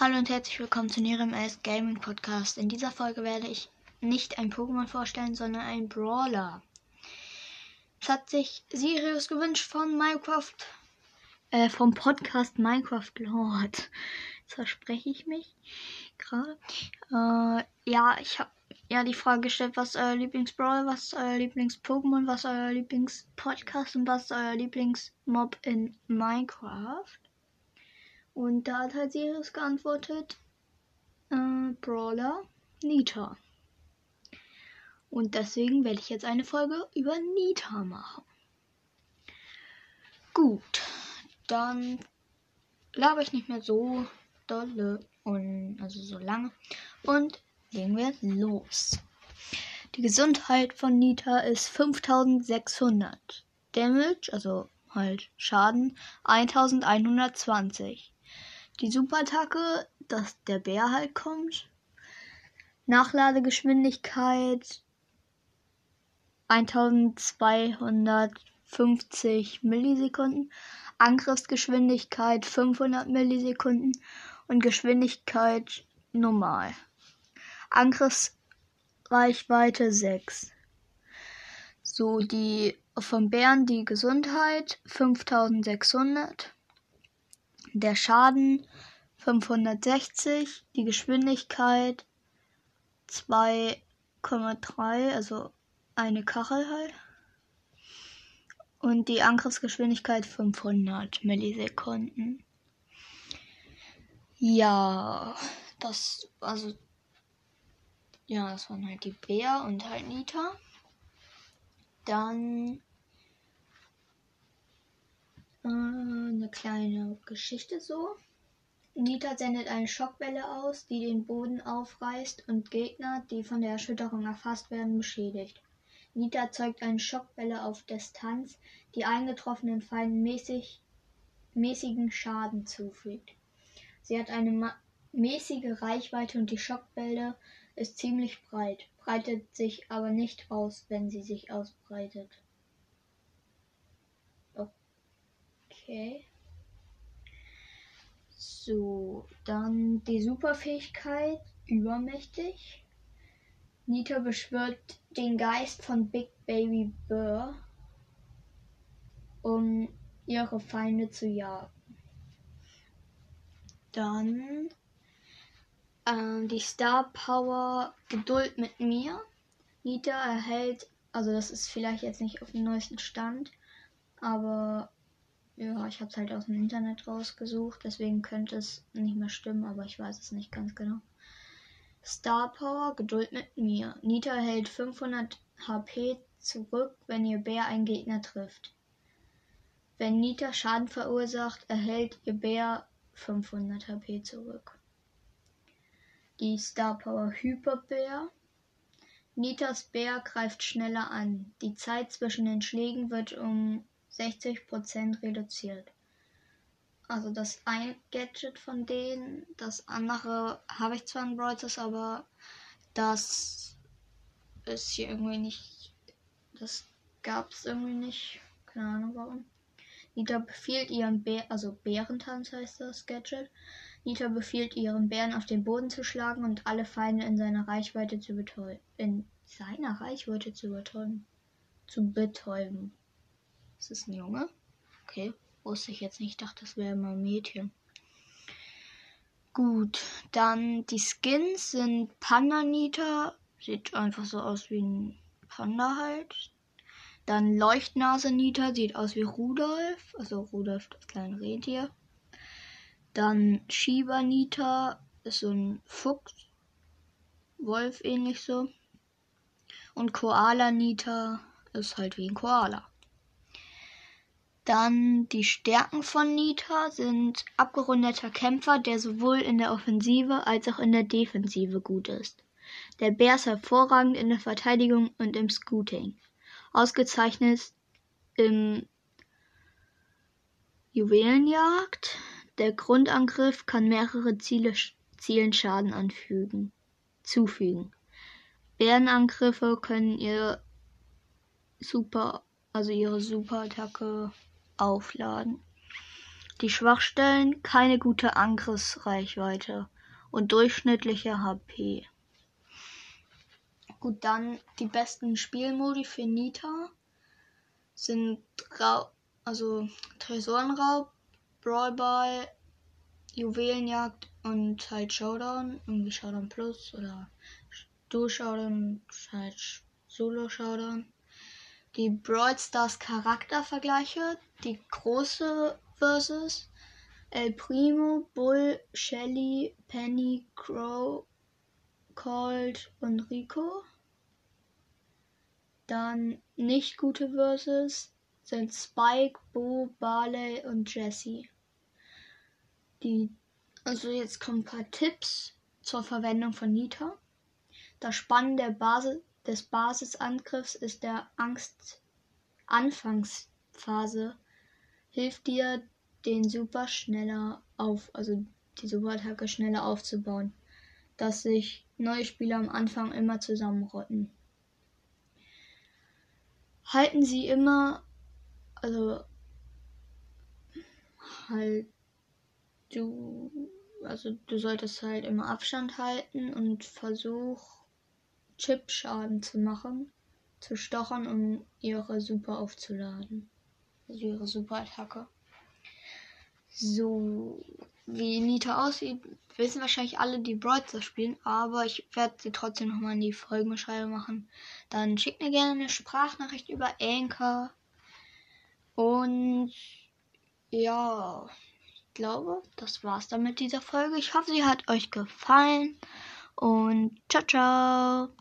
Hallo und herzlich willkommen zu Nerem S Gaming Podcast. In dieser Folge werde ich nicht ein Pokémon vorstellen, sondern ein Brawler. Es hat sich Sirius gewünscht von Minecraft, äh, vom Podcast Minecraft Lord. Jetzt verspreche ich mich gerade. Äh, ja, ich habe ja die Frage gestellt, was euer Lieblingsbrawler, was ist euer Lieblings-Pokémon, was ist euer Lieblings-Podcast und was ist euer Lieblingsmob in Minecraft. Und da hat halt Sirius geantwortet, äh, Brawler, Nita. Und deswegen werde ich jetzt eine Folge über Nita machen. Gut, dann laber ich nicht mehr so dolle und also so lange. Und legen wir los. Die Gesundheit von Nita ist 5600. Damage, also halt Schaden, 1120. Die Superattacke, dass der Bär halt kommt. Nachladegeschwindigkeit 1250 Millisekunden. Angriffsgeschwindigkeit 500 Millisekunden und Geschwindigkeit normal. Angriffsreichweite 6. So, die vom Bären die Gesundheit 5600 der Schaden 560, die Geschwindigkeit 2,3, also eine Kachel halt. Und die Angriffsgeschwindigkeit 500 Millisekunden. Ja, das, also, ja, das waren halt die Bär und halt Nita. Dann äh, eine kleine Geschichte so. Nita sendet eine Schockwelle aus, die den Boden aufreißt und Gegner, die von der Erschütterung erfasst werden, beschädigt. Nita erzeugt eine Schockwelle auf Distanz, die eingetroffenen Feinden mäßig, mäßigen Schaden zufügt. Sie hat eine mäßige Reichweite und die Schockwelle ist ziemlich breit, breitet sich aber nicht aus, wenn sie sich ausbreitet. Okay. So, dann die Superfähigkeit übermächtig. Nita beschwört den Geist von Big Baby Burr, um ihre Feinde zu jagen. Dann ähm, die Star Power Geduld mit mir. Nita erhält, also das ist vielleicht jetzt nicht auf dem neuesten Stand, aber ja, ich habe es halt aus dem Internet rausgesucht, deswegen könnte es nicht mehr stimmen, aber ich weiß es nicht ganz genau. Star Power, Geduld mit mir. Nita hält 500 HP zurück, wenn ihr Bär einen Gegner trifft. Wenn Nita Schaden verursacht, erhält ihr Bär 500 HP zurück. Die Star Power Hyperbär. Nitas Bär greift schneller an. Die Zeit zwischen den Schlägen wird um 60% reduziert. Also das ein Gadget von denen, das andere habe ich zwar in Brawl aber das ist hier irgendwie nicht. Das gab es irgendwie nicht. Keine Ahnung warum. Nita befiehlt ihren Bär, also Bärentanz heißt das Gadget. Nita befiehlt ihren Bären auf den Boden zu schlagen und alle Feinde in seiner Reichweite zu betäuben. In seiner Reichweite zu betäuben. Zu betäuben. Ist das ein Junge? Okay, wusste ich jetzt nicht. Ich dachte, das wäre mal ein Mädchen. Gut, dann die Skins sind Panda Nita. Sieht einfach so aus wie ein Panda halt. Dann Leuchtnase Nita sieht aus wie Rudolf. Also Rudolf, das kleine Rentier. Dann Shiba Nita ist so ein Fuchs. Wolf ähnlich so. Und Koala Nita ist halt wie ein Koala. Dann die Stärken von Nita sind abgerundeter Kämpfer, der sowohl in der Offensive als auch in der Defensive gut ist. Der Bär ist hervorragend in der Verteidigung und im Scooting. Ausgezeichnet im Juwelenjagd. Der Grundangriff kann mehrere Ziele, Zielen Schaden anfügen, zufügen. Bärenangriffe können ihr super, also ihre Superattacke aufladen. Die Schwachstellen keine gute Angriffsreichweite und durchschnittliche HP. Gut, dann die besten Spielmodi für Nita sind Ra also Tresorenraub, Brawlball, Juwelenjagd und halt Showdown, irgendwie Showdown Plus oder Duo Showdown, halt Solo Showdown. Die Brawl Stars Charaktervergleiche, die große Versus, El Primo, Bull, Shelly, Penny, Crow, Colt und Rico. Dann nicht gute Versus sind Spike, Bo, Barley und Jesse. Die, also jetzt kommen ein paar Tipps zur Verwendung von Nita. Das Spannen der Basis, des Basisangriffs ist der Angst-Anfangsphase. Hilft dir, den Super schneller auf, also die Superattacke schneller aufzubauen, dass sich neue Spieler am Anfang immer zusammenrotten. Halten sie immer, also halt du, also du solltest halt immer Abstand halten und versuch Chip-Schaden zu machen, zu stochern, um ihre Super aufzuladen. Also ihre Superattacke. So, wie Nita aussieht, wissen wahrscheinlich alle, die Broadster spielen, aber ich werde sie trotzdem nochmal in die Folgenbeschreibung machen. Dann schickt mir gerne eine Sprachnachricht über Anchor. Und ja, ich glaube, das war's dann mit dieser Folge. Ich hoffe, sie hat euch gefallen. Und ciao, ciao.